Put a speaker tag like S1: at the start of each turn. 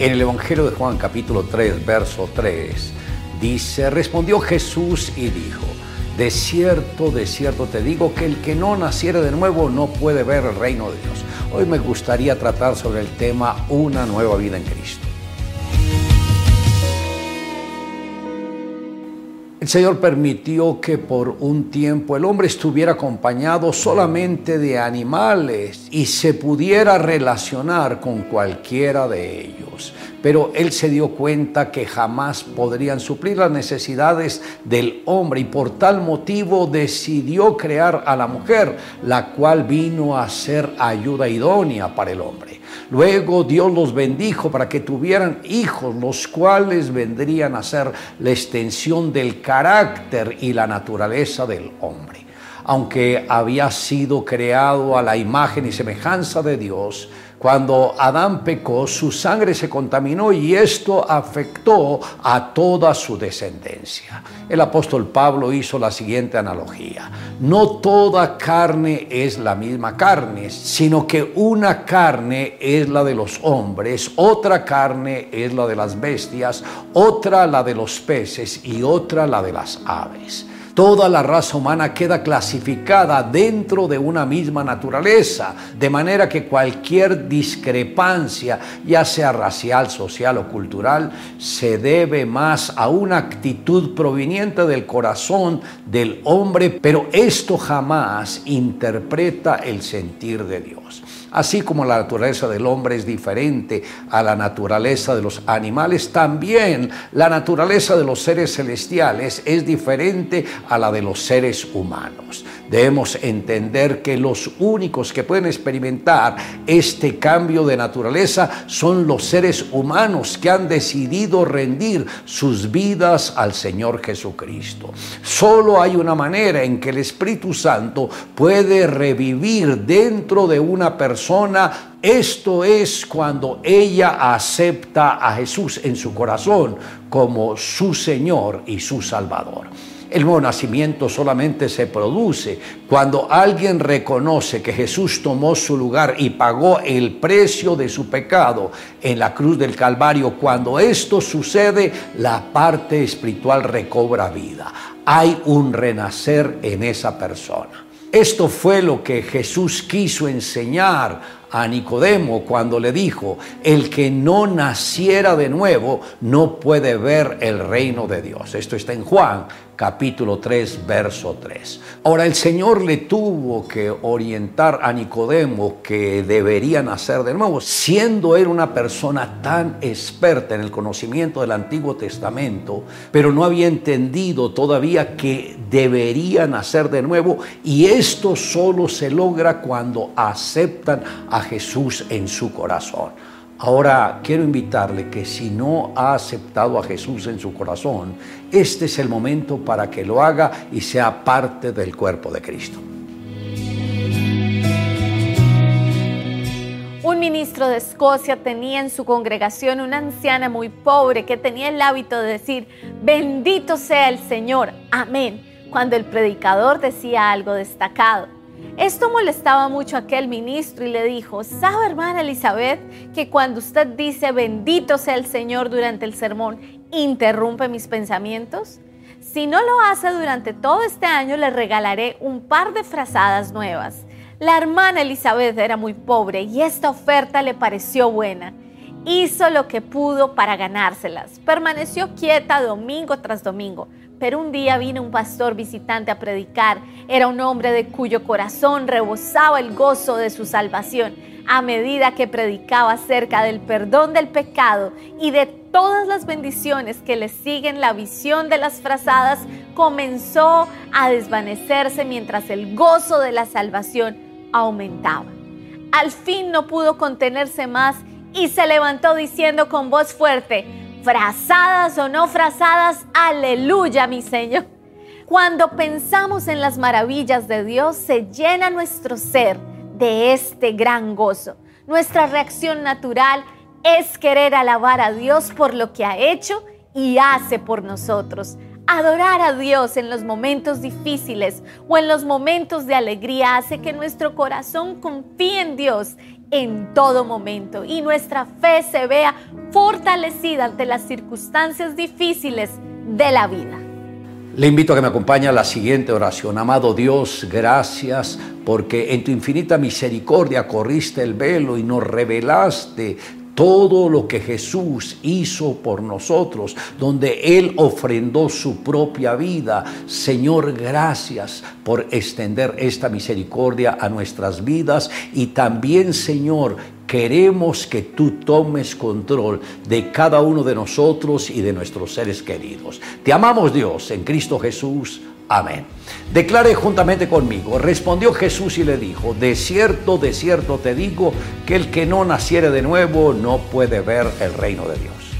S1: En el Evangelio de Juan capítulo 3, verso 3, dice, respondió Jesús y dijo, de cierto, de cierto te digo que el que no naciera de nuevo no puede ver el reino de Dios. Hoy me gustaría tratar sobre el tema una nueva vida en Cristo. El Señor permitió que por un tiempo el hombre estuviera acompañado solamente de animales y se pudiera relacionar con cualquiera de ellos. Pero Él se dio cuenta que jamás podrían suplir las necesidades del hombre y por tal motivo decidió crear a la mujer, la cual vino a ser ayuda idónea para el hombre. Luego Dios los bendijo para que tuvieran hijos, los cuales vendrían a ser la extensión del carácter y la naturaleza del hombre. Aunque había sido creado a la imagen y semejanza de Dios, cuando Adán pecó, su sangre se contaminó y esto afectó a toda su descendencia. El apóstol Pablo hizo la siguiente analogía. No toda carne es la misma carne, sino que una carne es la de los hombres, otra carne es la de las bestias, otra la de los peces y otra la de las aves. Toda la raza humana queda clasificada dentro de una misma naturaleza, de manera que cualquier discrepancia, ya sea racial, social o cultural, se debe más a una actitud proveniente del corazón del hombre, pero esto jamás interpreta el sentir de Dios. Así como la naturaleza del hombre es diferente a la naturaleza de los animales, también la naturaleza de los seres celestiales es diferente a la de los seres humanos. Debemos entender que los únicos que pueden experimentar este cambio de naturaleza son los seres humanos que han decidido rendir sus vidas al Señor Jesucristo. Solo hay una manera en que el Espíritu Santo puede revivir dentro de una persona esto es cuando ella acepta a Jesús en su corazón como su Señor y su Salvador. El nuevo nacimiento solamente se produce cuando alguien reconoce que Jesús tomó su lugar y pagó el precio de su pecado en la cruz del Calvario. Cuando esto sucede, la parte espiritual recobra vida. Hay un renacer en esa persona. Esto fue lo que Jesús quiso enseñar a Nicodemo cuando le dijo, el que no naciera de nuevo no puede ver el reino de Dios. Esto está en Juan capítulo 3, verso 3. Ahora el Señor le tuvo que orientar a Nicodemo que debería nacer de nuevo, siendo él una persona tan experta en el conocimiento del Antiguo Testamento, pero no había entendido todavía que debería nacer de nuevo y esto solo se logra cuando aceptan a Jesús en su corazón. Ahora quiero invitarle que si no ha aceptado a Jesús en su corazón, este es el momento para que lo haga y sea parte del cuerpo de Cristo.
S2: Un ministro de Escocia tenía en su congregación una anciana muy pobre que tenía el hábito de decir, bendito sea el Señor, amén, cuando el predicador decía algo destacado. Esto molestaba mucho a aquel ministro y le dijo, ¿sabe hermana Elizabeth que cuando usted dice bendito sea el Señor durante el sermón, interrumpe mis pensamientos? Si no lo hace durante todo este año, le regalaré un par de frazadas nuevas. La hermana Elizabeth era muy pobre y esta oferta le pareció buena. Hizo lo que pudo para ganárselas. Permaneció quieta domingo tras domingo, pero un día vino un pastor visitante a predicar. Era un hombre de cuyo corazón rebosaba el gozo de su salvación a medida que predicaba acerca del perdón del pecado y de todas las bendiciones que le siguen la visión de las frazadas comenzó a desvanecerse mientras el gozo de la salvación aumentaba. Al fin no pudo contenerse más y se levantó diciendo con voz fuerte, frazadas o no frazadas, aleluya mi Señor. Cuando pensamos en las maravillas de Dios, se llena nuestro ser de este gran gozo. Nuestra reacción natural es querer alabar a Dios por lo que ha hecho y hace por nosotros. Adorar a Dios en los momentos difíciles o en los momentos de alegría hace que nuestro corazón confíe en Dios en todo momento y nuestra fe se vea fortalecida ante las circunstancias difíciles de la vida.
S1: Le invito a que me acompañe a la siguiente oración. Amado Dios, gracias porque en tu infinita misericordia corriste el velo y nos revelaste todo lo que Jesús hizo por nosotros, donde Él ofrendó su propia vida. Señor, gracias por extender esta misericordia a nuestras vidas y también, Señor, queremos que tú tomes control de cada uno de nosotros y de nuestros seres queridos. Te amamos Dios en Cristo Jesús. Amén. Declare juntamente conmigo. Respondió Jesús y le dijo, de cierto, de cierto te digo, que el que no naciere de nuevo no puede ver el reino de Dios.